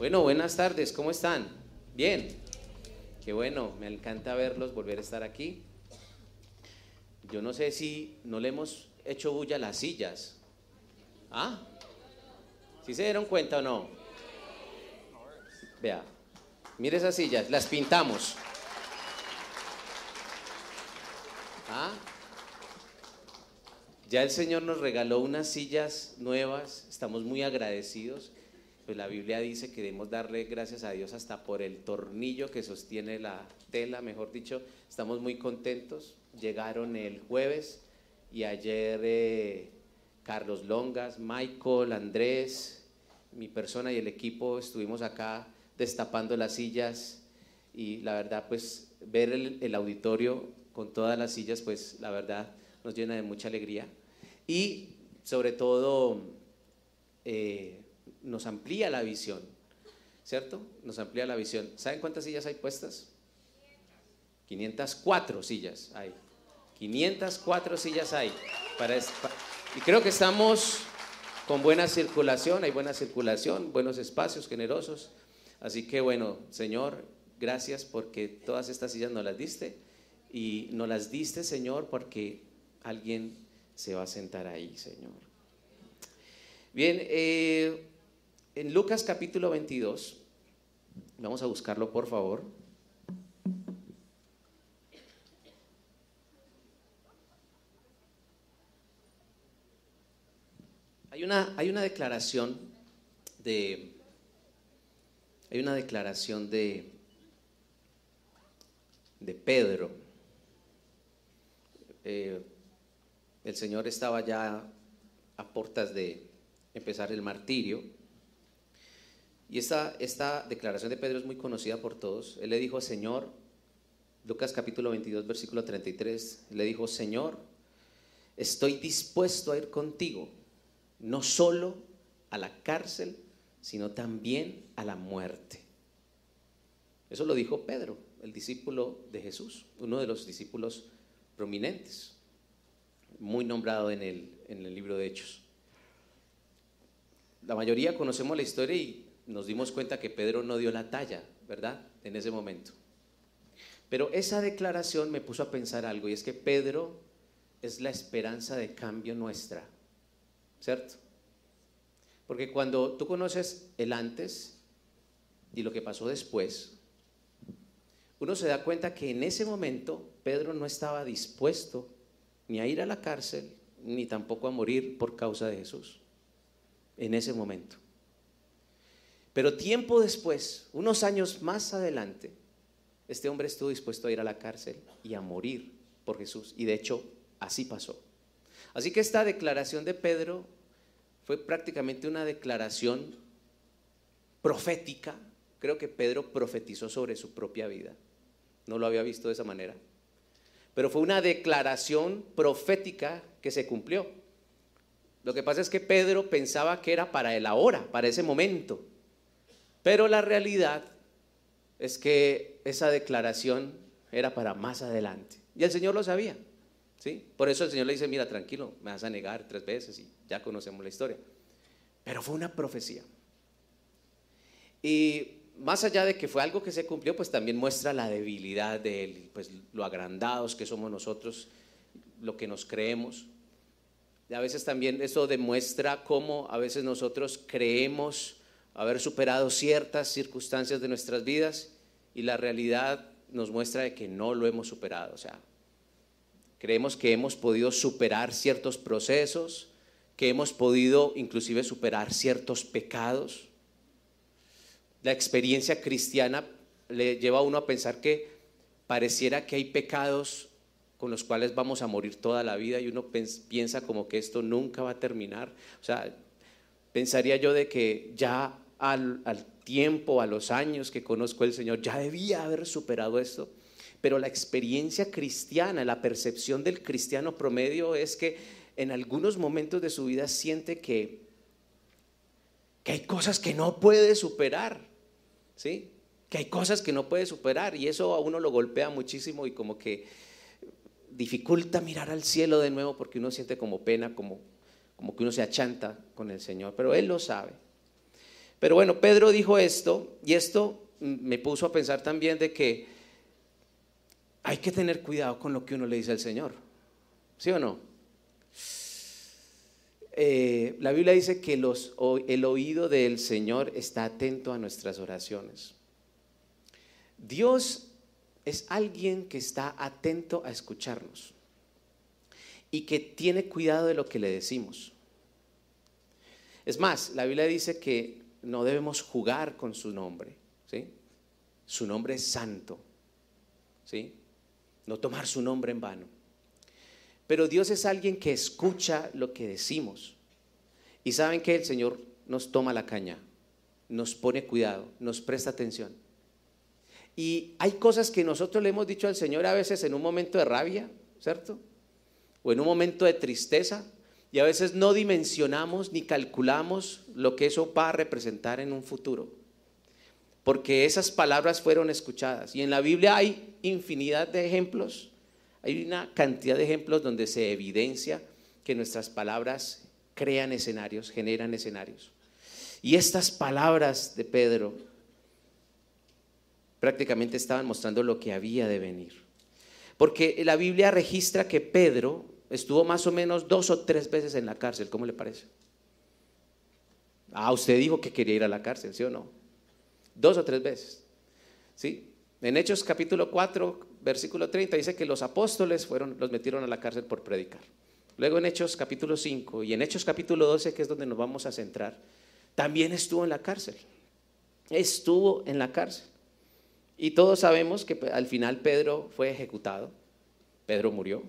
Bueno, buenas tardes, ¿cómo están? Bien, qué bueno, me encanta verlos, volver a estar aquí. Yo no sé si no le hemos hecho bulla las sillas. ¿Ah? ¿Sí se dieron cuenta o no? Vea, mire esas sillas, las pintamos. ¿Ah? Ya el Señor nos regaló unas sillas nuevas, estamos muy agradecidos. Pues la Biblia dice que debemos darle gracias a Dios hasta por el tornillo que sostiene la tela, mejor dicho. Estamos muy contentos. Llegaron el jueves y ayer eh, Carlos Longas, Michael, Andrés, mi persona y el equipo estuvimos acá destapando las sillas y la verdad pues ver el auditorio con todas las sillas pues la verdad nos llena de mucha alegría y sobre todo eh, nos amplía la visión, ¿cierto? Nos amplía la visión. ¿Saben cuántas sillas hay puestas? 504 sillas hay. 504 sillas hay. Y creo que estamos con buena circulación, hay buena circulación, buenos espacios generosos. Así que bueno, Señor, gracias porque todas estas sillas nos las diste y nos las diste, Señor, porque alguien se va a sentar ahí, Señor. Bien, eh, en Lucas capítulo 22, vamos a buscarlo por favor. Hay una, hay una declaración de, hay una declaración de, de Pedro. Eh, el Señor estaba ya a puertas de empezar el martirio. Y esta, esta declaración de Pedro es muy conocida por todos. Él le dijo, Señor, Lucas capítulo 22, versículo 33, le dijo, Señor, estoy dispuesto a ir contigo, no solo a la cárcel, sino también a la muerte. Eso lo dijo Pedro, el discípulo de Jesús, uno de los discípulos prominentes muy nombrado en el, en el libro de Hechos. La mayoría conocemos la historia y nos dimos cuenta que Pedro no dio la talla, ¿verdad? En ese momento. Pero esa declaración me puso a pensar algo y es que Pedro es la esperanza de cambio nuestra, ¿cierto? Porque cuando tú conoces el antes y lo que pasó después, uno se da cuenta que en ese momento Pedro no estaba dispuesto ni a ir a la cárcel, ni tampoco a morir por causa de Jesús, en ese momento. Pero tiempo después, unos años más adelante, este hombre estuvo dispuesto a ir a la cárcel y a morir por Jesús. Y de hecho, así pasó. Así que esta declaración de Pedro fue prácticamente una declaración profética. Creo que Pedro profetizó sobre su propia vida. No lo había visto de esa manera pero fue una declaración profética que se cumplió. Lo que pasa es que Pedro pensaba que era para el ahora, para ese momento, pero la realidad es que esa declaración era para más adelante. Y el Señor lo sabía. ¿sí? Por eso el Señor le dice, mira, tranquilo, me vas a negar tres veces y ya conocemos la historia. Pero fue una profecía. Y más allá de que fue algo que se cumplió, pues también muestra la debilidad de él, pues lo agrandados que somos nosotros, lo que nos creemos. Y a veces también eso demuestra cómo a veces nosotros creemos haber superado ciertas circunstancias de nuestras vidas y la realidad nos muestra de que no lo hemos superado. O sea, creemos que hemos podido superar ciertos procesos, que hemos podido inclusive superar ciertos pecados la experiencia cristiana le lleva a uno a pensar que pareciera que hay pecados con los cuales vamos a morir toda la vida y uno piensa como que esto nunca va a terminar. O sea, pensaría yo de que ya al, tiempo, a los años que conozco al Señor, ya debía haber superado esto. Pero la experiencia cristiana, la percepción del cristiano promedio es que en algunos momentos de su vida siente que, que hay cosas que no puede superar. ¿sí? Que hay cosas que no puede superar y eso a uno lo golpea muchísimo y como que dificulta mirar al cielo de nuevo porque uno siente como pena, como, como que uno se achanta con el Señor, pero Él lo sabe. Pero bueno, Pedro dijo esto y esto me puso a pensar también de que hay que tener cuidado con lo que uno le dice al Señor. ¿Sí o no? Eh, la Biblia dice que el oído del Señor está atento a nuestras oraciones. Dios es alguien que está atento a escucharnos y que tiene cuidado de lo que le decimos. Es más, la Biblia dice que no debemos jugar con su nombre, ¿sí? Su nombre es santo, ¿sí? No tomar su nombre en vano. Pero Dios es alguien que escucha lo que decimos. Y saben que el Señor nos toma la caña, nos pone cuidado, nos presta atención. Y hay cosas que nosotros le hemos dicho al Señor a veces en un momento de rabia, ¿cierto? O en un momento de tristeza, y a veces no dimensionamos ni calculamos lo que eso va a representar en un futuro. Porque esas palabras fueron escuchadas. Y en la Biblia hay infinidad de ejemplos. Hay una cantidad de ejemplos donde se evidencia que nuestras palabras crean escenarios, generan escenarios. Y estas palabras de Pedro prácticamente estaban mostrando lo que había de venir. Porque la Biblia registra que Pedro estuvo más o menos dos o tres veces en la cárcel, ¿cómo le parece? Ah, usted dijo que quería ir a la cárcel, ¿sí o no? Dos o tres veces. ¿Sí? En Hechos capítulo 4, versículo 30 dice que los apóstoles fueron, los metieron a la cárcel por predicar. Luego en Hechos capítulo 5 y en Hechos capítulo 12, que es donde nos vamos a centrar, también estuvo en la cárcel. Estuvo en la cárcel. Y todos sabemos que al final Pedro fue ejecutado. Pedro murió,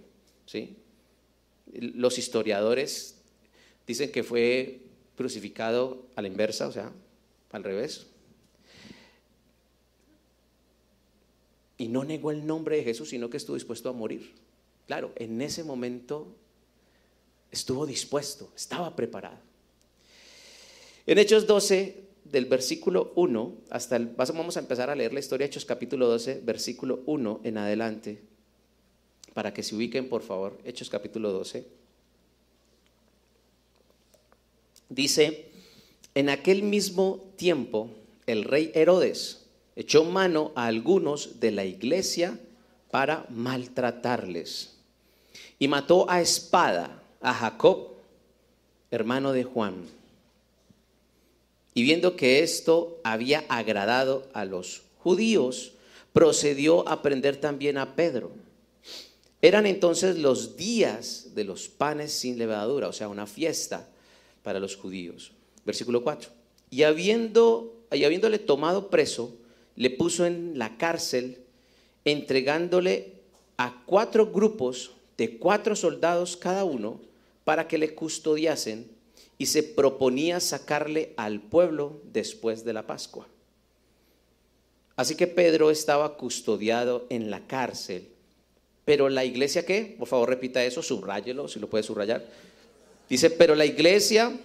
¿sí? Los historiadores dicen que fue crucificado a la inversa, o sea, al revés. Y no negó el nombre de Jesús, sino que estuvo dispuesto a morir. Claro, en ese momento estuvo dispuesto, estaba preparado. En Hechos 12, del versículo 1 hasta el, vamos a empezar a leer la historia de Hechos capítulo 12, versículo 1 en adelante, para que se ubiquen por favor, Hechos capítulo 12. Dice, en aquel mismo tiempo el rey Herodes echó mano a algunos de la iglesia para maltratarles y mató a espada a Jacob, hermano de Juan y viendo que esto había agradado a los judíos, procedió a prender también a Pedro. Eran entonces los días de los panes sin levadura, o sea, una fiesta para los judíos. Versículo 4. Y, habiendo, y habiéndole tomado preso, le puso en la cárcel, entregándole a cuatro grupos de cuatro soldados cada uno para que le custodiasen y se proponía sacarle al pueblo después de la Pascua. Así que Pedro estaba custodiado en la cárcel. Pero la iglesia, ¿qué? Por favor, repita eso, subráyelo, si lo puede subrayar. Dice, pero la iglesia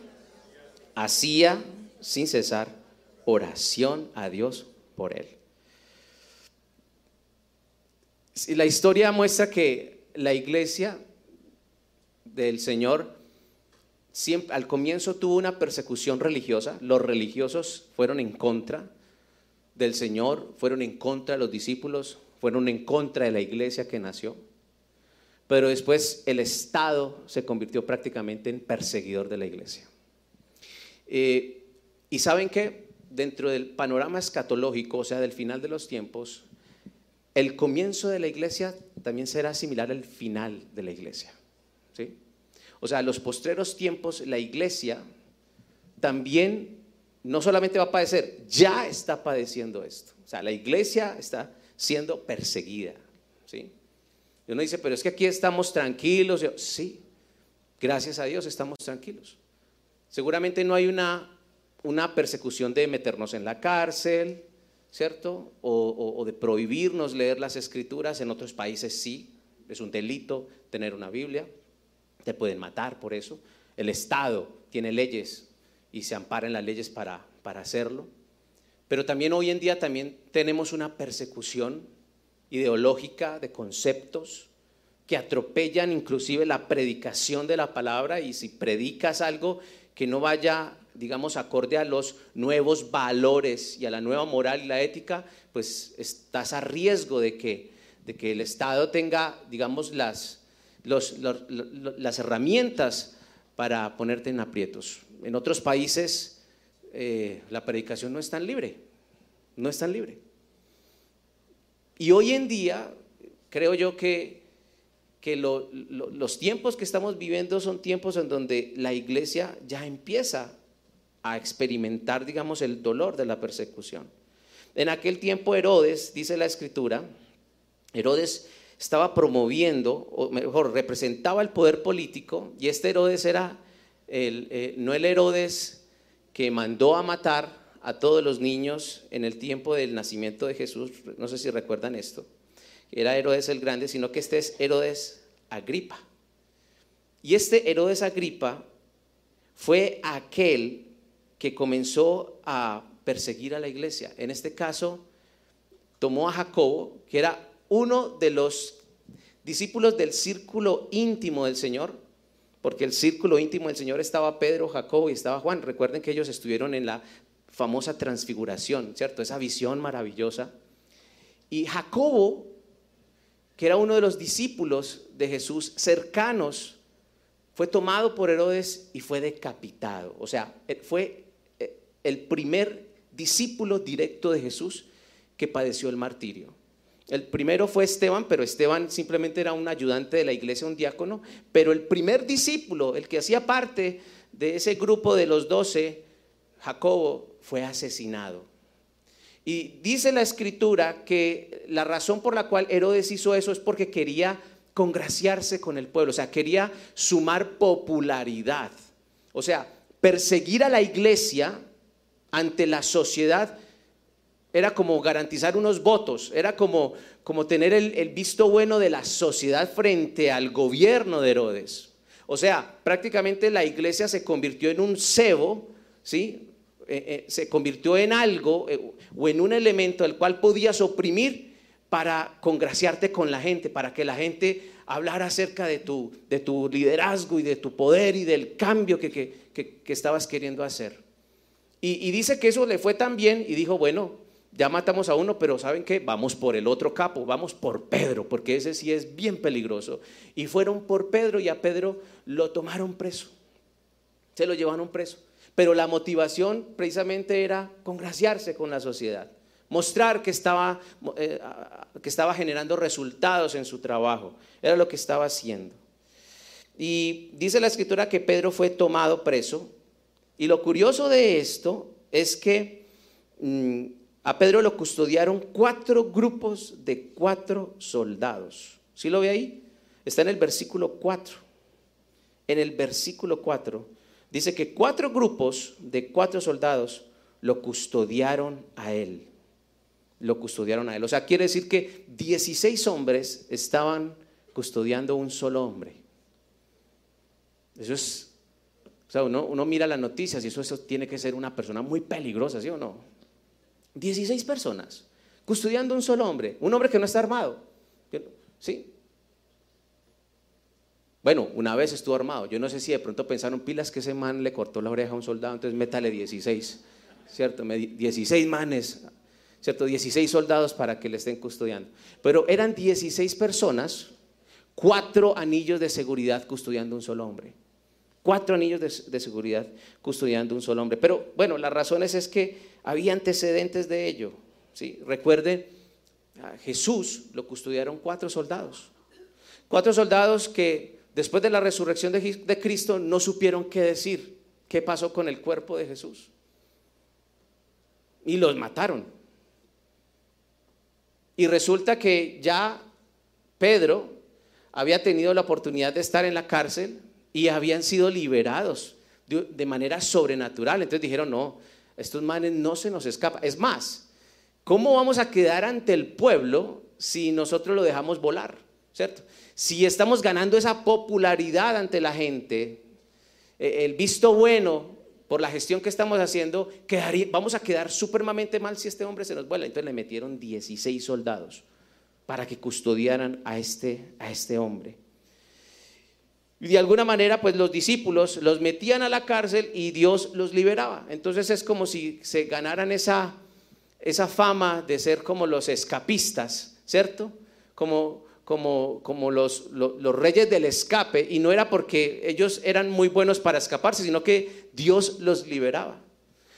hacía sin cesar oración a Dios por él. La historia muestra que la iglesia del Señor al comienzo tuvo una persecución religiosa, los religiosos fueron en contra del Señor, fueron en contra de los discípulos, fueron en contra de la iglesia que nació, pero después el Estado se convirtió prácticamente en perseguidor de la iglesia. Eh, y saben que dentro del panorama escatológico, o sea, del final de los tiempos, el comienzo de la iglesia también será similar al final de la iglesia. ¿sí? O sea, en los postreros tiempos la iglesia también no solamente va a padecer, ya está padeciendo esto. O sea, la iglesia está siendo perseguida. ¿sí? Y uno dice, pero es que aquí estamos tranquilos. sí, gracias a Dios estamos tranquilos. Seguramente no hay una, una persecución de meternos en la cárcel, ¿cierto? o de prohibirnos leer las escrituras. En otros países sí, es un delito tener una Biblia te pueden matar por eso. El Estado tiene leyes y se ampara en las leyes para, para hacerlo. Pero también hoy en día también tenemos una persecución ideológica de conceptos que atropellan inclusive la predicación de la palabra y si predicas algo que no vaya digamos, acorde a los nuevos valores y a la nueva moral y la ética, pues estás a riesgo de que, de que el Estado tenga, digamos, las, las herramientas para ponerte en aprietos. En otros países eh, la predicación no es tan libre, no es tan libre. Y hoy en día creo yo que, que los tiempos que estamos viviendo son tiempos en donde la iglesia ya empieza a experimentar, digamos, el dolor de la persecución. En aquel tiempo Herodes, dice la escritura, Herodes estaba promoviendo, o mejor, representaba el poder político, y este Herodes era el, eh, no el Herodes que mandó a matar a todos los niños en el tiempo del nacimiento de Jesús, no sé si recuerdan esto, era Herodes el Grande, sino que este es Herodes Agripa. Y este Herodes Agripa fue aquel que comenzó a perseguir a la iglesia. En este caso, tomó a Jacobo, que era uno de los discípulos del círculo íntimo del Señor, porque el círculo íntimo del Señor estaba Pedro, Jacobo y estaba Juan. Recuerden que ellos estuvieron en la famosa transfiguración, ¿cierto? Esa visión maravillosa. Y Jacobo, que era uno de los discípulos de Jesús cercanos, fue tomado por Herodes y fue decapitado. O sea, fue eh, el primer discípulo directo de Jesús que padeció el martirio. El primero fue Esteban, pero Esteban simplemente era un ayudante de la iglesia, un diácono. Pero el primer discípulo, el que hacía parte de ese grupo de los doce, Jacobo, fue asesinado. Y dice la escritura que la razón por la cual Herodes hizo eso es porque quería congraciarse con el pueblo, o sea, quería sumar popularidad. O sea, perseguir a la iglesia ante la sociedad era como garantizar unos votos, era como, como tener el, visto bueno de la sociedad frente al gobierno de Herodes. O sea, prácticamente la iglesia se convirtió en un cebo, ¿sí? Eh, eh, se convirtió en algo eh, o en un elemento al cual podías oprimir para congraciarte con la gente, para que la gente hablara acerca de tu, de tu liderazgo y de tu poder y del cambio que, que, estabas queriendo hacer. Y, dice que eso le fue tan bien y dijo, bueno, ya matamos a uno, pero ¿saben qué? Vamos por el otro capo, vamos por Pedro, porque ese sí es bien peligroso. Y fueron por Pedro y a Pedro lo tomaron preso. Se lo llevaron preso. Pero la motivación precisamente era congraciarse con la sociedad, mostrar que estaba, eh, que estaba generando resultados en su trabajo. Era lo que estaba haciendo. Y dice la escritura que Pedro fue tomado preso. Y lo curioso de esto es que... Mm, a Pedro lo custodiaron cuatro grupos de cuatro soldados. ¿Sí lo ve ahí? Está en el versículo 4. En el versículo 4 dice que cuatro grupos de cuatro soldados lo custodiaron a él. Lo custodiaron a él. O sea, quiere decir que 16 hombres estaban custodiando un solo hombre. Eso es, o sea, uno, uno mira las noticias y eso, eso tiene que ser una persona muy peligrosa, ¿sí o no? 16 personas custodiando un solo hombre, un hombre que no está armado. ¿Sí? Bueno, una vez estuvo armado. Yo no sé si de pronto pensaron pilas que ese man le cortó la oreja a un soldado, entonces métale 16, ¿cierto? 16 manes, ¿cierto? 16 soldados para que le estén custodiando. Pero eran 16 personas, cuatro anillos de seguridad custodiando un solo hombre. Cuatro anillos de, seguridad custodiando un solo hombre. Pero bueno, las razones es que había antecedentes de ello. ¿sí? Recuerde, Jesús lo custodiaron cuatro soldados. Cuatro soldados que después de la resurrección de Cristo no supieron qué decir, qué pasó con el cuerpo de Jesús. Y los mataron. Y resulta que ya Pedro había tenido la oportunidad de estar en la cárcel y habían sido liberados de, manera sobrenatural. Entonces dijeron, no, estos manes no se nos escapa. Es más, ¿cómo vamos a quedar ante el pueblo si nosotros lo dejamos volar? ¿Cierto? Si estamos ganando esa popularidad ante la gente, eh, el visto bueno por la gestión que estamos haciendo, vamos a quedar supremamente mal si este hombre se nos vuela. Entonces le metieron 16 soldados para que custodiaran a este, a este hombre. Y de alguna manera, pues los discípulos los metían a la cárcel y Dios los liberaba. Entonces es como si se ganaran esa, esa fama de ser como los escapistas, ¿cierto? Como, como, como los, los, los, reyes del escape. Y no era porque ellos eran muy buenos para escaparse, sino que Dios los liberaba.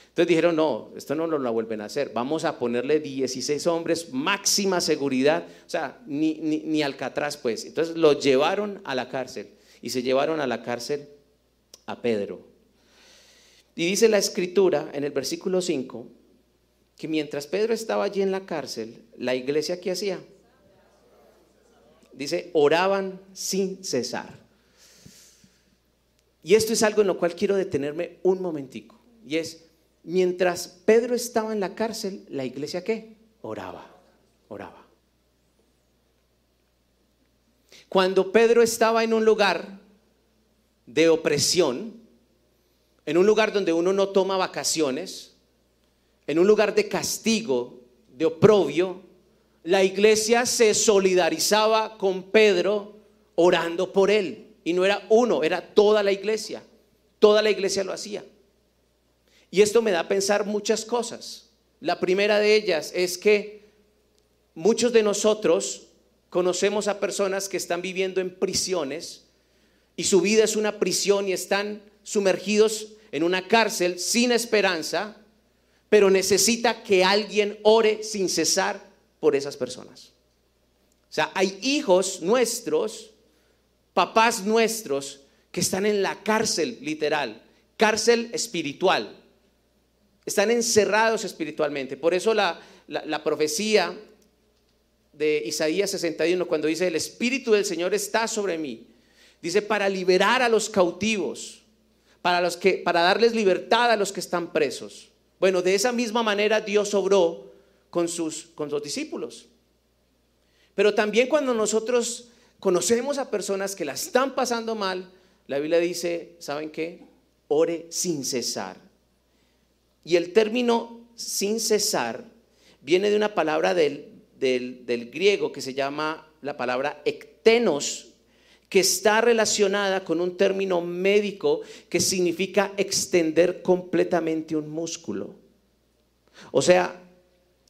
Entonces dijeron, no, esto no lo vuelven a hacer. Vamos a ponerle 16 hombres, máxima seguridad. O sea, ni, ni, ni Alcatraz, pues. Entonces lo llevaron a la cárcel y se llevaron a la cárcel a Pedro. Y dice la escritura en el versículo 5 que mientras Pedro estaba allí en la cárcel, la iglesia ¿qué hacía? Dice, oraban sin cesar. Y esto es algo en lo cual quiero detenerme un momentico. Y es, mientras Pedro estaba en la cárcel, la iglesia ¿qué? Oraba, oraba. Cuando Pedro estaba en un lugar de opresión, en un lugar donde uno no toma vacaciones, en un lugar de castigo, de oprobio, la iglesia se solidarizaba con Pedro orando por él. Y no era uno, era toda la iglesia. Toda la iglesia lo hacía. Y esto me da a pensar muchas cosas. La primera de ellas es que muchos de nosotros Conocemos a personas que están viviendo en prisiones y su vida es una prisión y están sumergidos en una cárcel sin esperanza, pero necesita que alguien ore sin cesar por esas personas. O sea, hay hijos nuestros, papás nuestros, que están en la cárcel literal, cárcel espiritual. Están encerrados espiritualmente. Por eso la, la profecía de Isaías 61, cuando dice, el Espíritu del Señor está sobre mí. Dice, para liberar a los cautivos, para, los que, para darles libertad a los que están presos. Bueno, de esa misma manera Dios obró con sus, con sus discípulos. Pero también cuando nosotros conocemos a personas que la están pasando mal, la Biblia dice, ¿saben qué? Ore sin cesar. Y el término sin cesar viene de una palabra del, del, griego que se llama la palabra ectenos, que está relacionada con un término médico que significa extender completamente un músculo. O sea,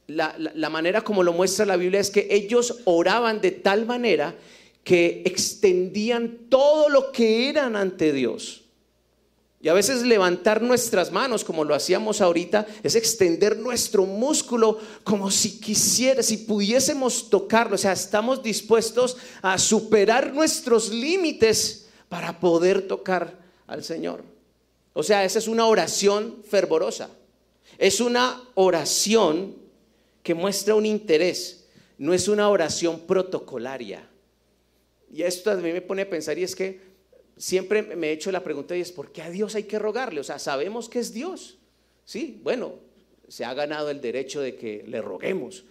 la, la, manera como lo muestra la Biblia es que ellos oraban de tal manera que extendían todo lo que eran ante Dios. Y a veces levantar nuestras manos, como lo hacíamos ahorita, es extender nuestro músculo como si quisiera, si pudiésemos tocarlo. O sea, estamos dispuestos a superar nuestros límites para poder tocar al Señor. O sea, esa es una oración fervorosa. Es una oración que muestra un interés. No es una oración protocolaria. Y esto a mí me pone a pensar y es que siempre me he hecho la pregunta y es, ¿por qué a Dios hay que rogarle? O sea, sabemos que es Dios. Sí, bueno, se ha ganado el derecho de que le roguemos,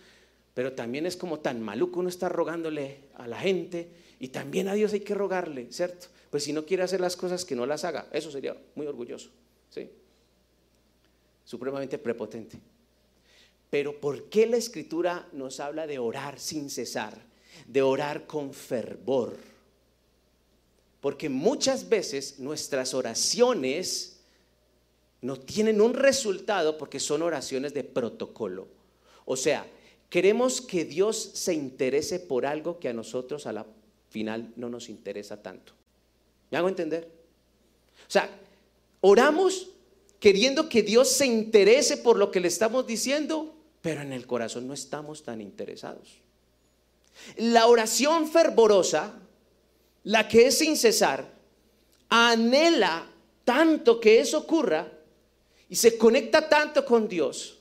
pero también es como tan maluco uno estar rogándole a la gente y también a Dios hay que rogarle, ¿cierto? Pues si no quiere hacer las cosas, que no las haga. Eso sería muy orgulloso, ¿sí? Supremamente prepotente. Pero ¿por qué la escritura nos habla de orar sin cesar? De orar con fervor porque muchas veces nuestras oraciones no tienen un resultado porque son oraciones de protocolo. O sea, queremos que Dios se interese por algo que a nosotros a la final no nos interesa tanto. ¿Me hago entender? O sea, oramos queriendo que Dios se interese por lo que le estamos diciendo, pero en el corazón no estamos tan interesados. La oración fervorosa la que es sin cesar, anhela tanto que eso ocurra y se conecta tanto con Dios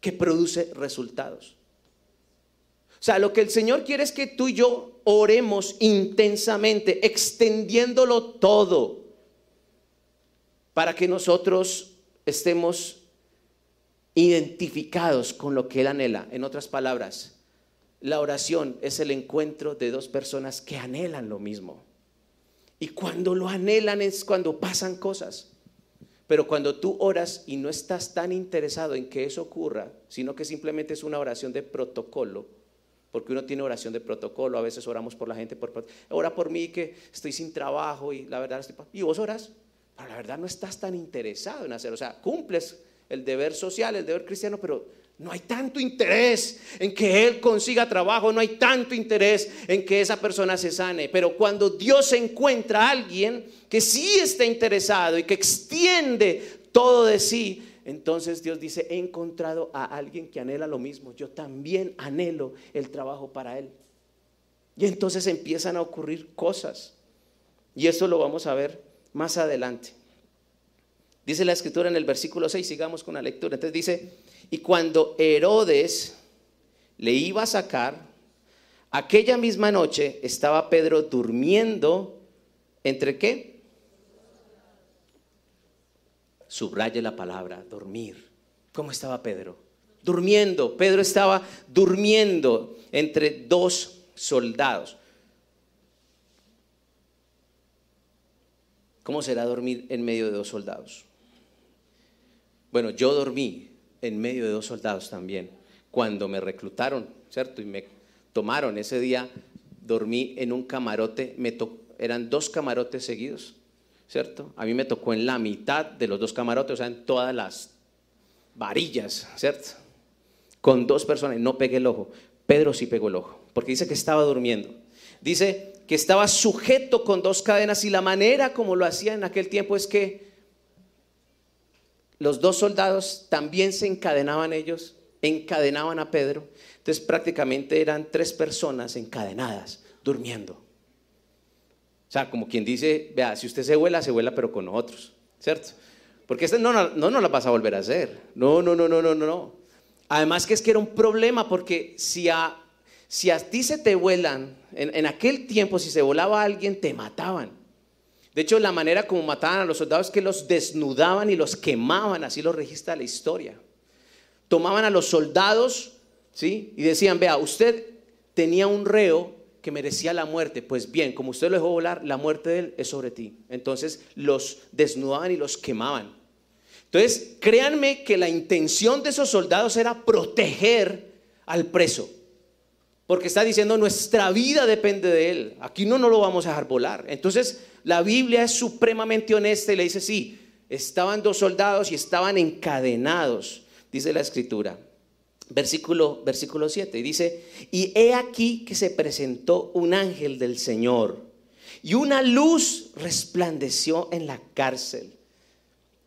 que produce resultados. O sea, lo que el Señor quiere es que tú y yo oremos intensamente, extendiéndolo todo, para que nosotros estemos identificados con lo que Él anhela. En otras palabras, la oración es el encuentro de dos personas que anhelan lo mismo. Y cuando lo anhelan es cuando pasan cosas. Pero cuando tú oras y no estás tan interesado en que eso ocurra, sino que simplemente es una oración de protocolo, porque uno tiene oración de protocolo, a veces oramos por la gente, por, ora por mí que estoy sin trabajo y la verdad. Y vos oras, pero la verdad no estás tan interesado en hacer, o sea, cumples el deber social, el deber cristiano, pero no hay tanto interés en que él consiga trabajo, no hay tanto interés en que esa persona se sane. Pero cuando Dios encuentra a alguien que sí está interesado y que extiende todo de sí, entonces Dios dice, he encontrado a alguien que anhela lo mismo. Yo también anhelo el trabajo para él. Y entonces empiezan a ocurrir cosas. Y eso lo vamos a ver más adelante. Dice la escritura en el versículo 6, sigamos con la lectura. Entonces dice, y cuando Herodes le iba a sacar, aquella misma noche estaba Pedro durmiendo entre qué? Subraye la palabra, dormir. ¿Cómo estaba Pedro? Durmiendo. Pedro estaba durmiendo entre dos soldados. ¿Cómo será dormir en medio de dos soldados? Bueno, yo dormí en medio de dos soldados también. Cuando me reclutaron, ¿cierto? Y me tomaron ese día, dormí en un camarote, me eran dos camarotes seguidos, ¿cierto? A mí me tocó en la mitad de los dos camarotes, o sea, en todas las varillas, ¿cierto? Con dos personas, no pegué el ojo. Pedro sí pegó el ojo, porque dice que estaba durmiendo. Dice que estaba sujeto con dos cadenas y la manera como lo hacía en aquel tiempo es que los dos soldados también se encadenaban ellos, encadenaban a Pedro. Entonces prácticamente eran tres personas encadenadas, durmiendo. O sea, como quien dice, vea, si usted se vuela, se vuela pero con nosotros, ¿cierto? Porque este no, no, no la vas a volver a hacer. No, no, no, no, no, no. Además que es que era un problema porque si a, si a ti se te vuelan, en, en aquel tiempo si se volaba alguien, te mataban. De hecho, la manera como mataban a los soldados es que los desnudaban y los quemaban, así lo registra la historia. Tomaban a los soldados, ¿sí? Y decían, vea, usted tenía un reo que merecía la muerte. Pues bien, como usted lo dejó volar, la muerte de él es sobre ti. Entonces los desnudaban y los quemaban. Entonces, créanme que la intención de esos soldados era proteger al preso. Porque está diciendo, nuestra vida depende de él. Aquí no, no lo vamos a dejar volar. Entonces, la Biblia es supremamente honesta y le dice, sí, estaban dos soldados y estaban encadenados, dice la escritura. Versículo, versículo 7, y dice, y he aquí que se presentó un ángel del Señor, y una luz resplandeció en la cárcel,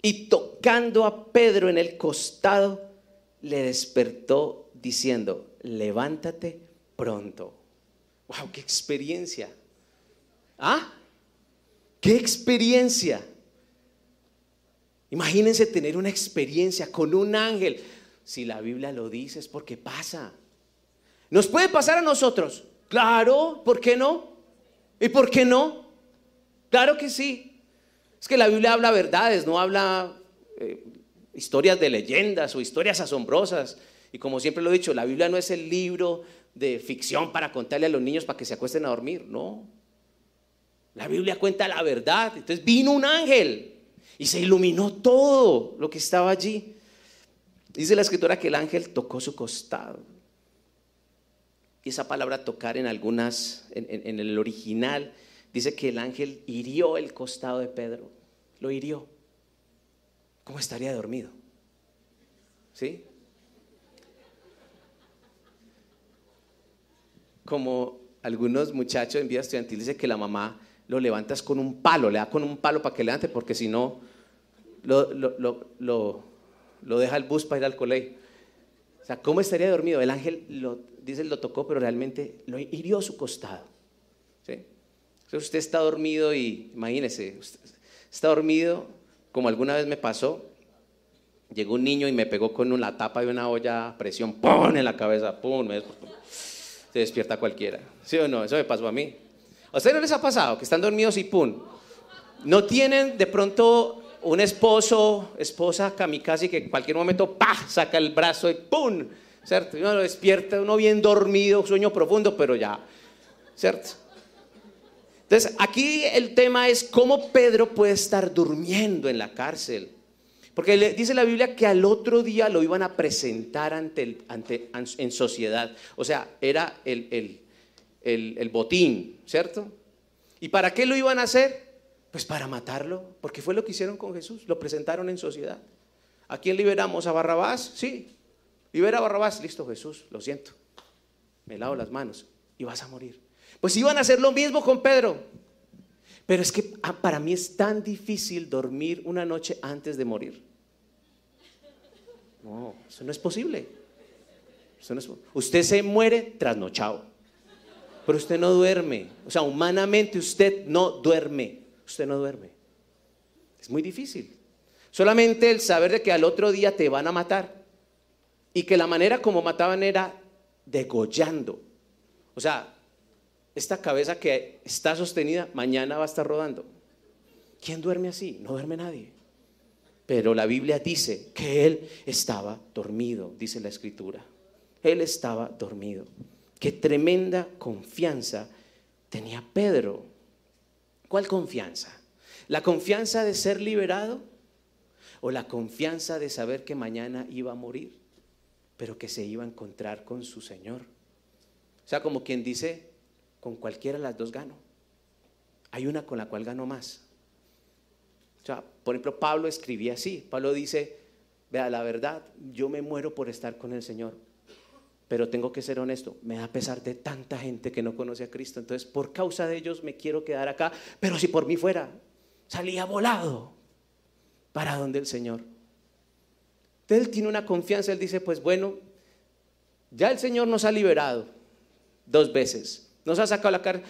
y tocando a Pedro en el costado, le despertó diciendo, levántate pronto. ¡Wow! ¡Qué experiencia! ¿Ah? ¡Qué experiencia! Imagínense tener una experiencia con un ángel. Si la Biblia lo dice es porque pasa. ¿Nos puede pasar a nosotros? Claro, ¿por qué no? ¿Y por qué no? Claro que sí. Es que la Biblia habla verdades, no habla eh, historias de leyendas o historias asombrosas. Y como siempre lo he dicho, la Biblia no es el libro de ficción para contarle a los niños para que se acuesten a dormir, no. La Biblia cuenta la verdad. Entonces vino un ángel y se iluminó todo lo que estaba allí. Dice la escritura que el ángel tocó su costado. Y esa palabra tocar en algunas, en, el original, dice que el ángel hirió el costado de Pedro. Lo hirió. ¿Cómo estaría dormido? ¿Sí? Como algunos muchachos en vida estudiantil dicen que la mamá lo levantas con un palo, le da con un palo para que levante, porque si no, lo, lo, deja el bus para ir al colegio. O sea, ¿cómo estaría dormido? El ángel, lo, dice, lo tocó, pero realmente lo hirió su costado. ¿sí? Entonces usted está dormido y, imagínese, está dormido, como alguna vez me pasó, llegó un niño y me pegó con la tapa de una olla a presión, ¡pum! en la cabeza, ¡pum! se despierta cualquiera. ¿Sí o no? Eso me pasó a mí. ¿A ustedes no les ha pasado que están dormidos y pum? No tienen de pronto un esposo, esposa kamikaze que en cualquier momento ¡pah! saca el brazo y ¡pum! ¿Cierto? uno lo despierta, uno bien dormido, sueño profundo, pero ya. ¿Cierto? Entonces, aquí el tema es cómo Pedro puede estar durmiendo en la cárcel. Porque le, dice la Biblia que al otro día lo iban a presentar ante, ante en sociedad. O sea, era el, el, el botín, ¿cierto? ¿Y para qué lo iban a hacer? Pues para matarlo, porque fue lo que hicieron con Jesús, lo presentaron en sociedad. ¿A quién liberamos? ¿A Barrabás? Sí. Libera a Barrabás, listo Jesús, lo siento. Me lavo las manos y vas a morir. Pues iban a hacer lo mismo con Pedro. Pero es que ah, para mí es tan difícil dormir una noche antes de morir. No, eso no es posible. usted se muere trasnochado, pero usted no duerme. O sea, humanamente usted no duerme. Usted no duerme. Es muy difícil. Solamente el saber de que al otro día te van a matar y que la manera como mataban era degollando. O sea, esta cabeza que está sostenida, mañana va a estar rodando. ¿Quién duerme así? No duerme nadie. Pero la Biblia dice que él estaba dormido, dice la escritura. Él estaba dormido. Qué tremenda confianza tenía Pedro. ¿Cuál confianza? ¿La confianza de ser liberado o la confianza de saber que mañana iba a morir, pero que se iba a encontrar con su Señor? O sea, como quien dice, con cualquiera de las dos gano. Hay una con la cual gano más. O sea, por ejemplo, Pablo escribía así. Pablo dice, vea, la verdad, yo me muero por estar con el Señor, pero tengo que ser honesto, me da pesar de tanta gente que no conoce a Cristo. Entonces, por causa de ellos me quiero quedar acá, pero si por mí fuera, salía volado para donde el Señor. Entonces, él tiene una confianza, él dice, pues bueno, ya el Señor nos ha liberado dos veces. Nos ha sacado la cara.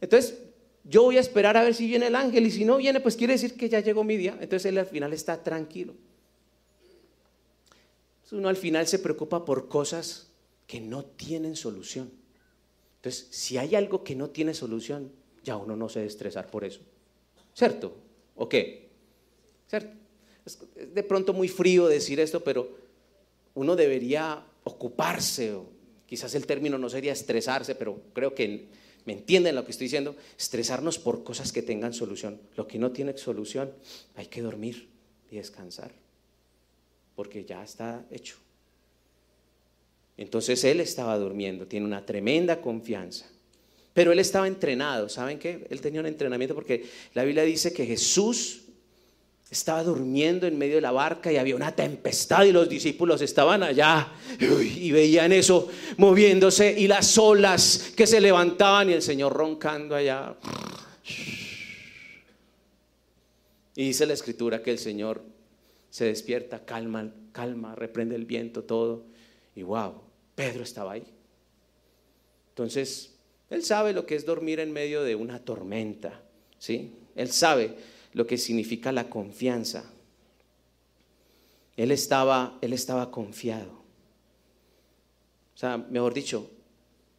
Entonces, yo voy a esperar a ver si viene el ángel y si no viene, pues quiere decir que ya llegó mi día. Entonces él al final está tranquilo. Uno al final se preocupa por cosas que no tienen solución. Entonces, si hay algo que no tiene solución, ya uno no se debe estresar por eso. ¿Cierto? ¿O qué? ¿Cierto? Es de pronto muy frío decir esto, pero uno debería ocuparse quizás el término no sería estresarse, pero creo que me entienden lo que estoy diciendo, estresarnos por cosas que tengan solución. Lo que no tiene solución, hay que dormir y descansar, porque ya está hecho. Entonces él estaba durmiendo, tiene una tremenda confianza. Pero él estaba entrenado, ¿saben qué? Él tenía un entrenamiento porque la Biblia dice que Jesús estaba durmiendo en medio de la barca y había una tempestad y los discípulos estaban allá y veían eso moviéndose y las olas que se levantaban y el Señor roncando allá. Y dice la escritura que el Señor se despierta, calma, calma, reprende el viento, todo. Y wow, Pedro estaba ahí. Entonces, él sabe lo que es dormir en medio de una tormenta, ¿sí? Él sabe lo que significa la confianza. Él estaba, él estaba confiado. O sea, mejor dicho,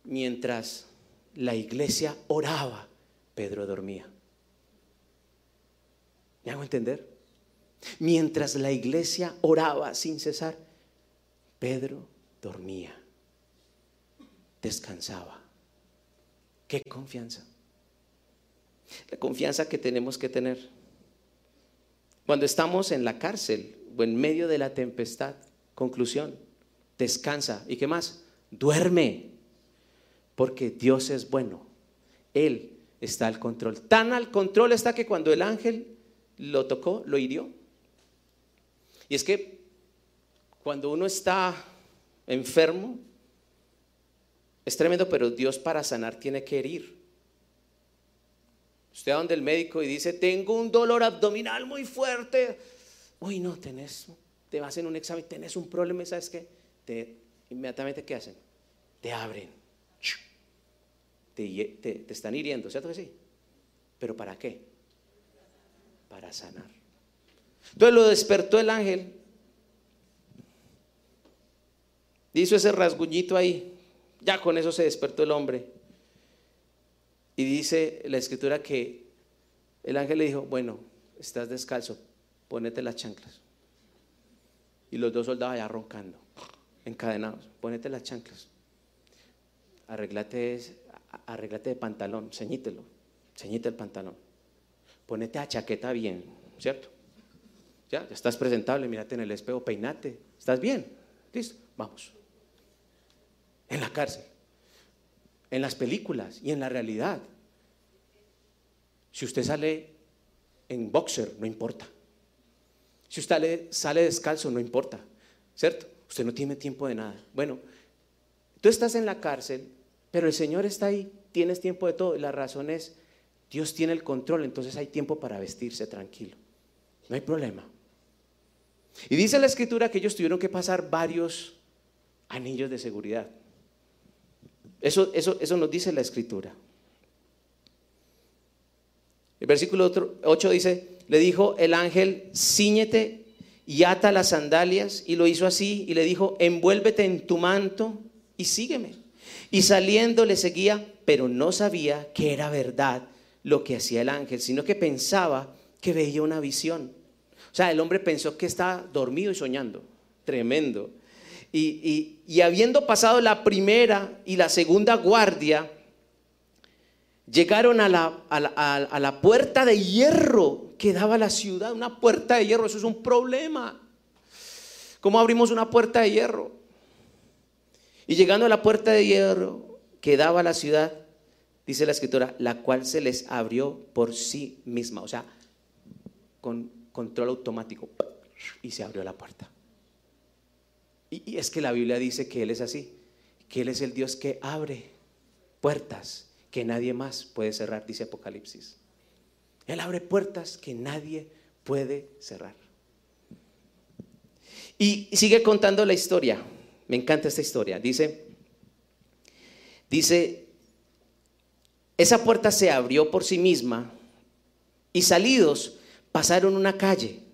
mientras la iglesia oraba, Pedro dormía. ¿Me hago entender? Mientras la iglesia oraba sin cesar, Pedro dormía, descansaba. ¿Qué confianza? La confianza que tenemos que tener cuando estamos en la cárcel o en medio de la tempestad, conclusión, descansa. ¿Y qué más? Duerme. Porque Dios es bueno. Él está al control. Tan al control está que cuando el ángel lo tocó, lo hirió. Y es que cuando uno está enfermo, es tremendo, pero Dios para sanar tiene que herir. Usted va donde el médico y dice, tengo un dolor abdominal muy fuerte. Uy, no, tenés, te hacen un examen, tenés un problema, ¿sabes qué? Te, inmediatamente, ¿qué hacen? Te abren. Te, te, están hiriendo, ¿cierto que sí? ¿Pero para qué? Para sanar. Entonces lo despertó el ángel. Hizo ese rasguñito ahí. Ya con eso se despertó el hombre. Y dice la escritura que el ángel le dijo, bueno, estás descalzo, ponete las chanclas. Y los dos soldados allá roncando, encadenados, ponete las chanclas. Arreglate, arreglate de pantalón, ceñítelo, ceñite el pantalón. Ponete a chaqueta bien, ¿cierto? Ya, ya estás presentable, mírate en el espejo, peinate. ¿Estás bien? Listo, vamos. En la cárcel, en las películas y en la realidad. Si usted sale en boxer, no importa. Si usted sale descalzo, no importa. ¿Cierto? Usted no tiene tiempo de nada. Bueno, tú estás en la cárcel, pero el Señor está ahí, tienes tiempo de todo. Y la razón es, Dios tiene el control, entonces hay tiempo para vestirse tranquilo. No hay problema. Y dice la escritura que ellos tuvieron que pasar varios anillos de seguridad. Eso, eso, eso nos dice la escritura. El versículo 8 dice, le dijo el ángel, ciñete y ata las sandalias, y lo hizo así, y le dijo, envuélvete en tu manto y sígueme. Y saliendo le seguía, pero no sabía que era verdad lo que hacía el ángel, sino que pensaba que veía una visión. O sea, el hombre pensó que estaba dormido y soñando. Tremendo. Y, habiendo pasado la primera y la segunda guardia, llegaron a la, a, la, puerta de hierro que daba a la ciudad. Una puerta de hierro, eso es un problema. ¿Cómo abrimos una puerta de hierro? Y llegando a la puerta de hierro que daba a la ciudad, dice la escritura, la cual se les abrió por sí misma, o sea, con control automático, y se abrió la puerta. Y, es que la Biblia dice que Él es así, que Él es el Dios que abre puertas que nadie más puede cerrar, dice Apocalipsis. Él abre puertas que nadie puede cerrar. Y sigue contando la historia. Me encanta esta historia. Dice, dice, esa puerta se abrió por sí misma y salidos pasaron una calle.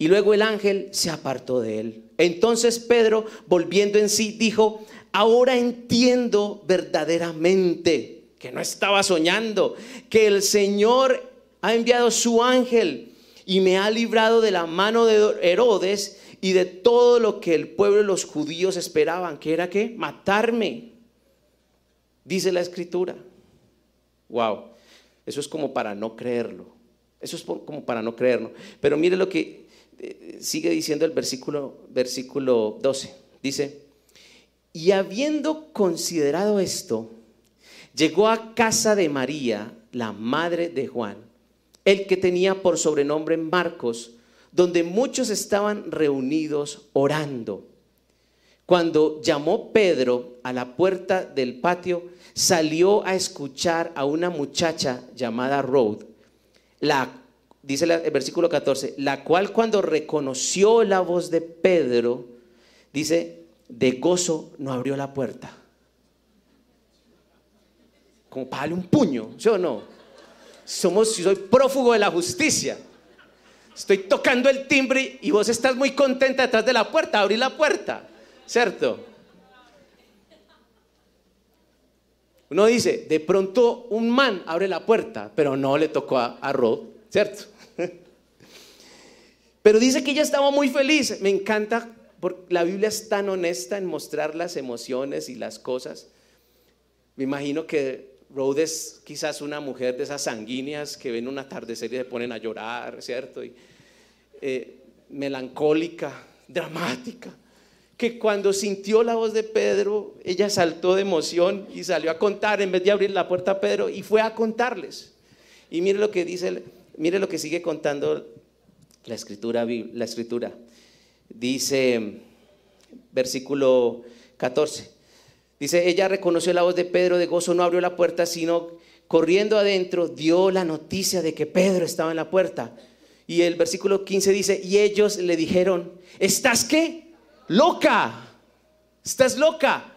Y luego el ángel se apartó de él. Entonces Pedro, volviendo en sí, dijo, ahora entiendo verdaderamente que no estaba soñando, que el Señor ha enviado su ángel y me ha librado de la mano de Herodes y de todo lo que el pueblo y los judíos esperaban, que era que matarme. Dice la escritura. Wow, eso es como para no creerlo. Eso es como para no creerlo. Pero mire lo que sigue diciendo el versículo, versículo 12. Dice, y habiendo considerado esto, llegó a casa de María, la madre de Juan, el que tenía por sobrenombre Marcos, donde muchos estaban reunidos orando. Cuando llamó Pedro a la puerta del patio, salió a escuchar a una muchacha llamada Rod, la, dice el versículo 14, la cual cuando reconoció la voz de Pedro, dice, de gozo no abrió la puerta como para darle un puño, ¿sí o no? Somos, soy prófugo de la justicia, estoy tocando el timbre y vos estás muy contenta detrás de la puerta, abrí la puerta, ¿cierto? Uno dice, de pronto un man abre la puerta, pero no le tocó a, a Rod, ¿cierto? Pero dice que ella estaba muy feliz. Me encanta, porque la Biblia es tan honesta en mostrar las emociones y las cosas. Me imagino que Rhodes es quizás una mujer de esas sanguíneas que ven un atardecer y se ponen a llorar, ¿cierto? Eh, melancólica, dramática, que cuando sintió la voz de Pedro, ella saltó de emoción y salió a contar en vez de abrir la puerta a Pedro y fue a contarles. Y mire lo que dice, mire lo que sigue contando la escritura, la escritura. Dice versículo 14. Dice, ella reconoció la voz de Pedro de gozo, no abrió la puerta, sino corriendo adentro dio la noticia de que Pedro estaba en la puerta. Y el versículo 15 dice, y ellos le dijeron, ¿estás qué? Loca, estás loca,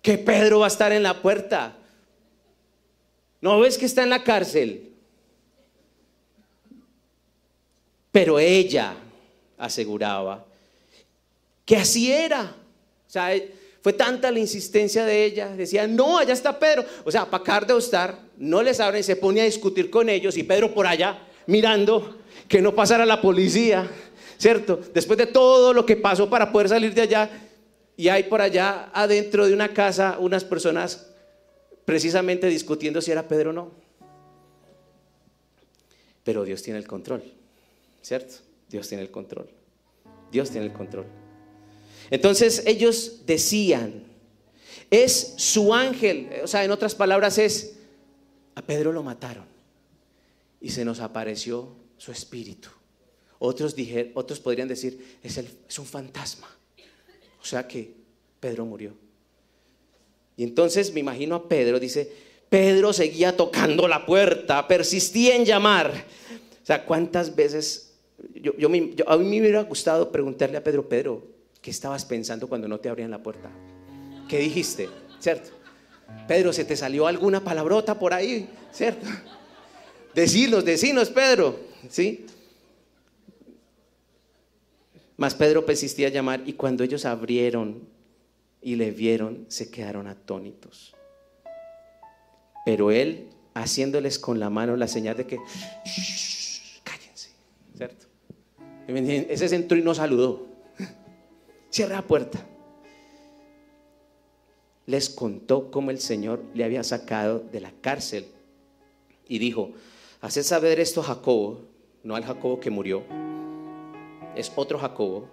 que Pedro va a estar en la puerta. ¿No ves que está en la cárcel? Pero ella aseguraba que así era. O sea, fue tanta la insistencia de ella, decía, no, allá está Pedro. O sea, para de estar, no les abren, se pone a discutir con ellos y Pedro por allá mirando que no pasara la policía, ¿cierto? Después de todo lo que pasó para poder salir de allá, y hay por allá adentro de una casa unas personas precisamente discutiendo si era Pedro o no. Pero Dios tiene el control, ¿cierto? Dios tiene el control. Dios tiene el control. Entonces ellos decían, es su ángel, o sea, en otras palabras es, a Pedro lo mataron y se nos apareció su espíritu. Otros, dije, otros podrían decir, es, es un fantasma. O sea que Pedro murió. Y entonces me imagino a Pedro, dice, Pedro seguía tocando la puerta, persistía en llamar. O sea, ¿cuántas veces? Yo, a mí me hubiera gustado preguntarle a Pedro, Pedro, ¿qué estabas pensando cuando no te abrían la puerta? ¿Qué dijiste? ¿Cierto? Pedro, ¿se te salió alguna palabrota por ahí? ¿Cierto? Decinos, decinos, Pedro. ¿Sí? Mas Pedro persistía a llamar y cuando ellos abrieron y le vieron, se quedaron atónitos. Pero él, haciéndoles con la mano la señal de que, cállense, ¿cierto? Ese centro y no saludó. Cierra la puerta. Les contó cómo el Señor le había sacado de la cárcel y dijo, haced saber esto a Jacobo, no al Jacobo que murió, es otro Jacobo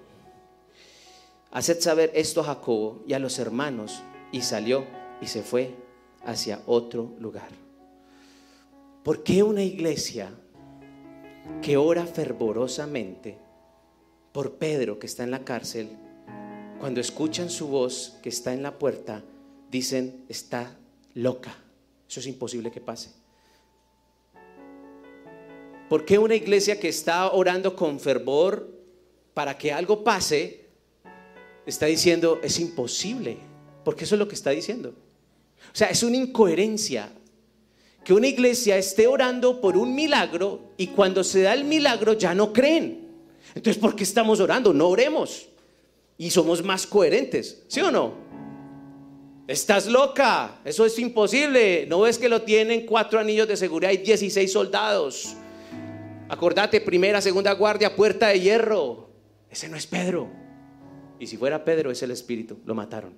Haced saber esto a Jacobo y a los hermanos. Y salió y se fue hacia otro lugar. ¿Por qué una iglesia que ora fervorosamente por Pedro que está en la cárcel, cuando escuchan su voz que está en la puerta, dicen, está loca? Eso es imposible que pase. ¿Por qué una iglesia que está orando con fervor para que algo pase, está diciendo, es imposible, porque eso es lo que está diciendo. O sea, es una incoherencia que una iglesia esté orando por un milagro y cuando se da el milagro ya no creen. Entonces, ¿por qué estamos orando? No oremos. Y somos más coherentes, ¿sí o no? Estás loca, eso es imposible. ¿No ves que lo tienen cuatro anillos de seguridad y 16 soldados? Acordate, primera, segunda guardia, puerta de hierro. Ese no es Pedro. Y si fuera Pedro, es el Espíritu. Lo mataron.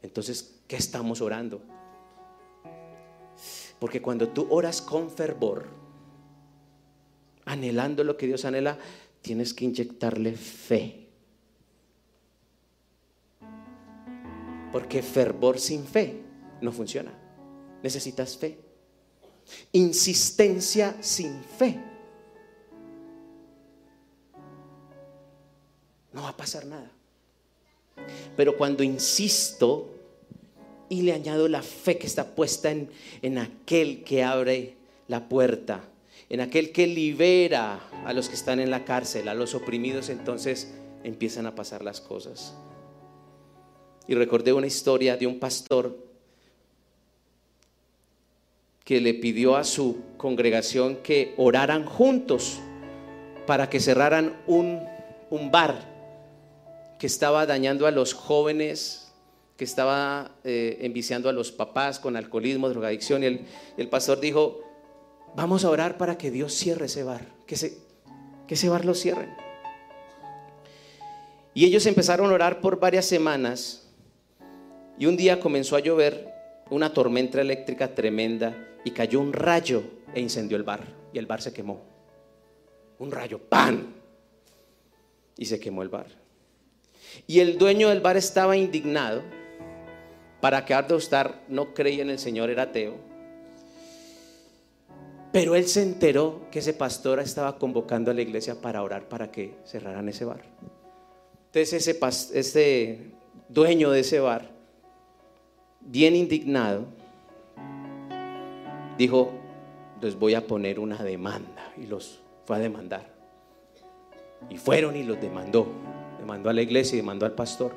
Entonces, ¿qué estamos orando? Porque cuando tú oras con fervor, anhelando lo que Dios anhela, tienes que inyectarle fe. Porque fervor sin fe no funciona. Necesitas fe. Insistencia sin fe. No va a pasar nada. Pero cuando insisto y le añado la fe que está puesta en, en aquel que abre la puerta, en aquel que libera a los que están en la cárcel, a los oprimidos, entonces empiezan a pasar las cosas. Y recordé una historia de un pastor que le pidió a su congregación que oraran juntos para que cerraran un, un bar que estaba dañando a los jóvenes, que estaba eh, enviciando a los papás con alcoholismo, drogadicción. Y el, el, pastor dijo, vamos a orar para que Dios cierre ese bar, que, se, que ese bar lo cierren. Y ellos empezaron a orar por varias semanas y un día comenzó a llover una tormenta eléctrica tremenda y cayó un rayo e incendió el bar y el bar se quemó. Un rayo, ¡pan! Y se quemó el bar. Y el dueño del bar estaba indignado. Para que Ardo Star no creía en el Señor, era ateo. Pero él se enteró que ese pastor estaba convocando a la iglesia para orar para que cerraran ese bar. Entonces ese, dueño de ese bar, bien indignado, dijo, les voy a poner una demanda. Y los fue a demandar. Y fueron y los demandó mandó a la iglesia y mandó al pastor.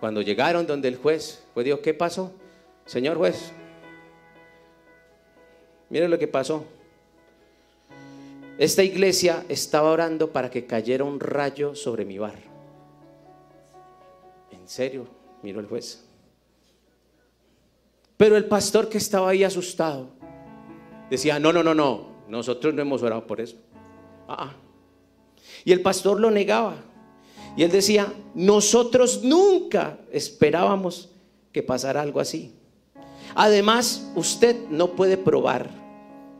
Cuando llegaron donde el juez, pues dijo, ¿qué pasó? Señor juez, mire lo que pasó. Esta iglesia estaba orando para que cayera un rayo sobre mi bar. ¿En serio? Miró el juez. Pero el pastor que estaba ahí asustado decía, no, no, no, no, nosotros no hemos orado por eso. Ah, ah. Y el pastor lo negaba. Y él decía, nosotros nunca esperábamos que pasara algo así. Además, usted no puede probar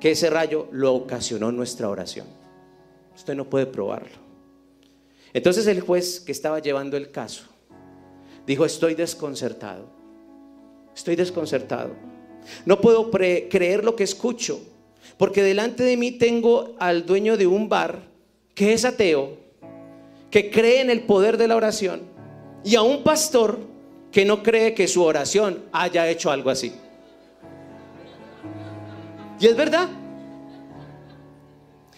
que ese rayo lo ocasionó nuestra oración. Usted no puede probarlo. Entonces el juez que estaba llevando el caso dijo, estoy desconcertado, estoy desconcertado. No puedo creer lo que escucho, porque delante de mí tengo al dueño de un bar que es ateo, que cree en el poder de la oración, y a un pastor que no cree que su oración haya hecho algo así. Y es verdad.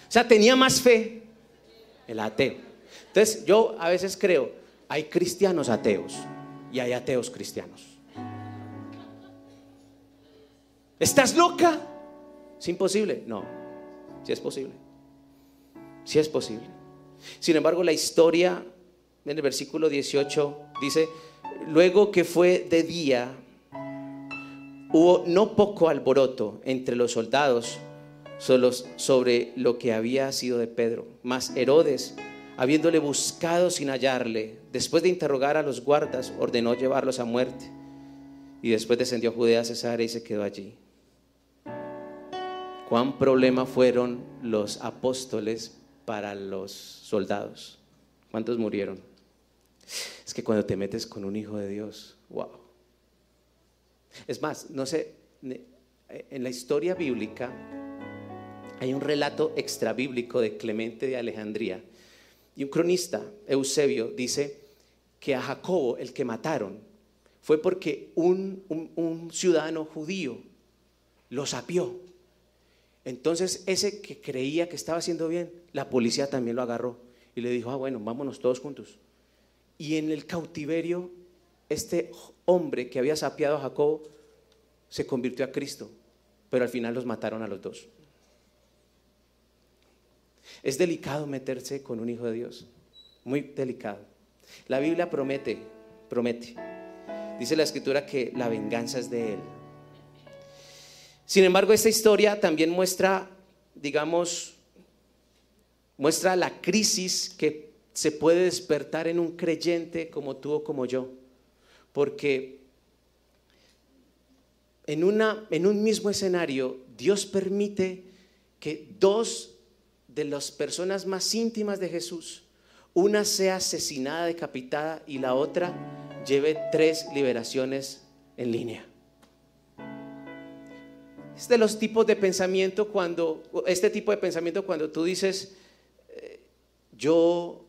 O sea, tenía más fe el ateo. Entonces, yo a veces creo, hay cristianos ateos y hay ateos cristianos. ¿Estás loca? ¿Es imposible? No, sí es posible. Sí es posible. Sin embargo, la historia en el versículo 18 dice, luego que fue de día, hubo no poco alboroto entre los soldados sobre lo que había sido de Pedro. Mas Herodes, habiéndole buscado sin hallarle, después de interrogar a los guardas, ordenó llevarlos a muerte. Y después descendió a Judea a Cesarea y se quedó allí. ¿Cuán problema fueron los apóstoles para los soldados? ¿Cuántos murieron? Es que cuando te metes con un hijo de Dios, wow. Es más, no sé, en la historia bíblica hay un relato extrabíblico de Clemente de Alejandría y un cronista, Eusebio, dice que a Jacobo, el que mataron, fue porque un, un ciudadano judío lo sapió. Entonces ese que creía que estaba haciendo bien, la policía también lo agarró y le dijo, ah, bueno, vámonos todos juntos. Y en el cautiverio, este hombre que había sapiado a Jacob se convirtió a Cristo, pero al final los mataron a los dos. Es delicado meterse con un hijo de Dios, muy delicado. La Biblia promete, promete. Dice la escritura que la venganza es de Él. Sin embargo, esta historia también muestra, digamos, muestra la crisis que se puede despertar en un creyente como tú o como yo. Porque en, una, en un mismo escenario, Dios permite que dos de las personas más íntimas de Jesús, una sea asesinada, decapitada y la otra lleve tres liberaciones en línea. Es de los tipos de pensamiento cuando, este tipo de pensamiento cuando tú dices, eh, yo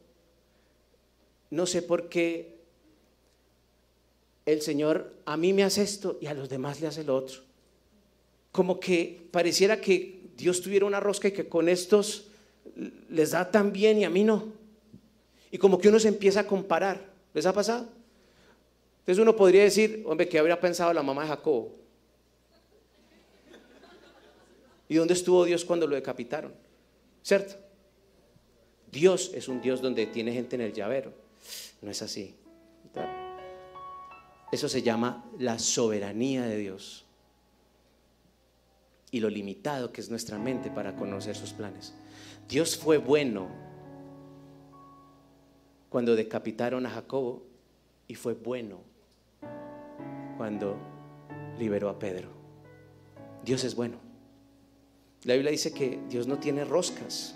no sé por qué el Señor a mí me hace esto y a los demás le hace lo otro. Como que pareciera que Dios tuviera una rosca y que con estos les da tan bien y a mí no. Y como que uno se empieza a comparar. ¿Les ha pasado? Entonces uno podría decir, hombre, ¿qué habría pensado la mamá de Jacobo? ¿Y dónde estuvo Dios cuando lo decapitaron? ¿Cierto? Dios es un Dios donde tiene gente en el llavero. No es así. Eso se llama la soberanía de Dios y lo limitado que es nuestra mente para conocer sus planes. Dios fue bueno cuando decapitaron a Jacobo y fue bueno cuando liberó a Pedro. Dios es bueno. La Biblia dice que Dios no tiene roscas.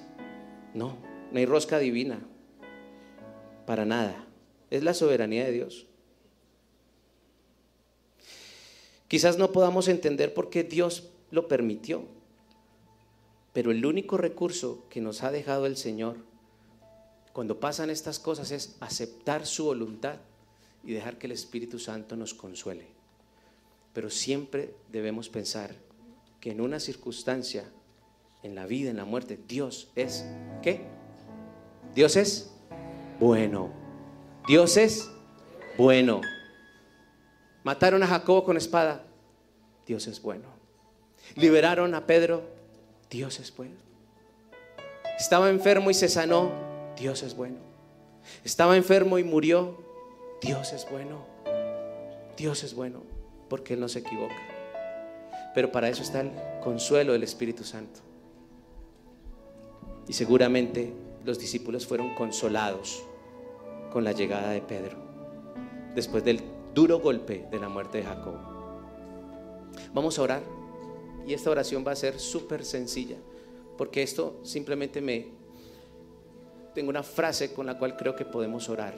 No, no hay rosca divina. Para nada. Es la soberanía de Dios. Quizás no podamos entender por qué Dios lo permitió, pero el único recurso que nos ha dejado el Señor cuando pasan estas cosas es aceptar su voluntad y dejar que el Espíritu Santo nos consuele. Pero siempre debemos pensar que en una circunstancia, en la vida, en la muerte, Dios es, ¿qué? Dios es bueno. Dios es bueno. Mataron a Jacobo con espada. Dios es bueno. Liberaron a Pedro. Dios es bueno. Estaba enfermo y se sanó. Dios es bueno. Estaba enfermo y murió. Dios es bueno. Dios es bueno porque Él no se equivoca. Pero para eso está el consuelo del Espíritu Santo. Y seguramente los discípulos fueron consolados con la llegada de Pedro, después del duro golpe de la muerte de Jacob. Vamos a orar y esta oración va a ser súper sencilla, porque esto simplemente me... tengo una frase con la cual creo que podemos orar,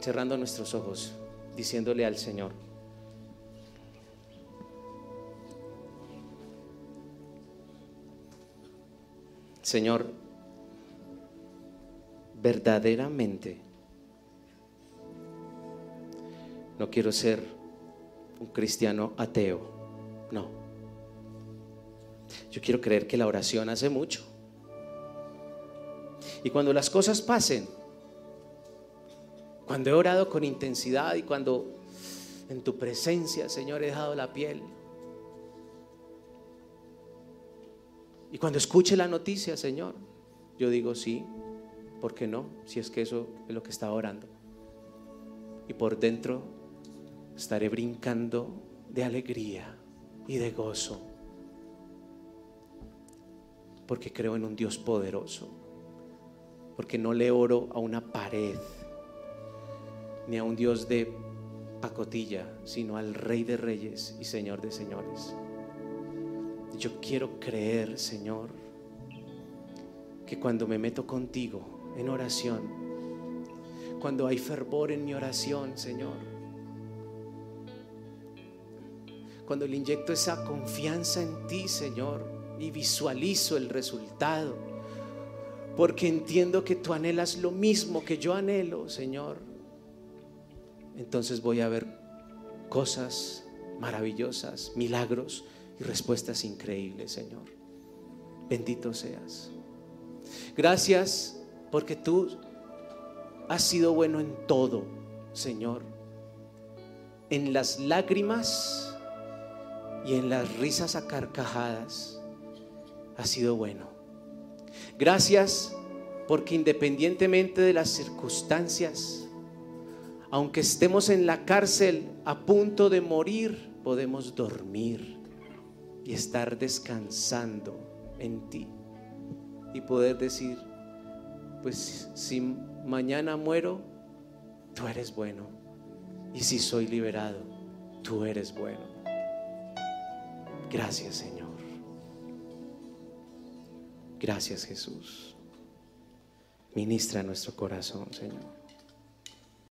cerrando nuestros ojos, diciéndole al Señor, Señor, verdaderamente no quiero ser un cristiano ateo, no. Yo quiero creer que la oración hace mucho. Y cuando las cosas pasen, cuando he orado con intensidad y cuando en tu presencia, Señor, he dejado la piel, Y cuando escuche la noticia, Señor, yo digo sí, ¿por qué no? Si es que eso es lo que estaba orando. Y por dentro estaré brincando de alegría y de gozo. Porque creo en un Dios poderoso. Porque no le oro a una pared, ni a un Dios de pacotilla, sino al Rey de Reyes y Señor de Señores. Yo quiero creer, Señor, que cuando me meto contigo en oración, cuando hay fervor en mi oración, Señor, cuando le inyecto esa confianza en ti, Señor, y visualizo el resultado, porque entiendo que tú anhelas lo mismo que yo anhelo, Señor, entonces voy a ver cosas maravillosas, milagros y respuestas increíbles, Señor. Bendito seas. Gracias porque tú has sido bueno en todo, Señor. En las lágrimas y en las risas acarcajadas has sido bueno. Gracias porque independientemente de las circunstancias, aunque estemos en la cárcel a punto de morir, podemos dormir y estar descansando en ti y poder decir, pues si mañana muero, tú eres bueno. Y si soy liberado, tú eres bueno. Gracias Señor. Gracias Jesús. Ministra nuestro corazón, Señor.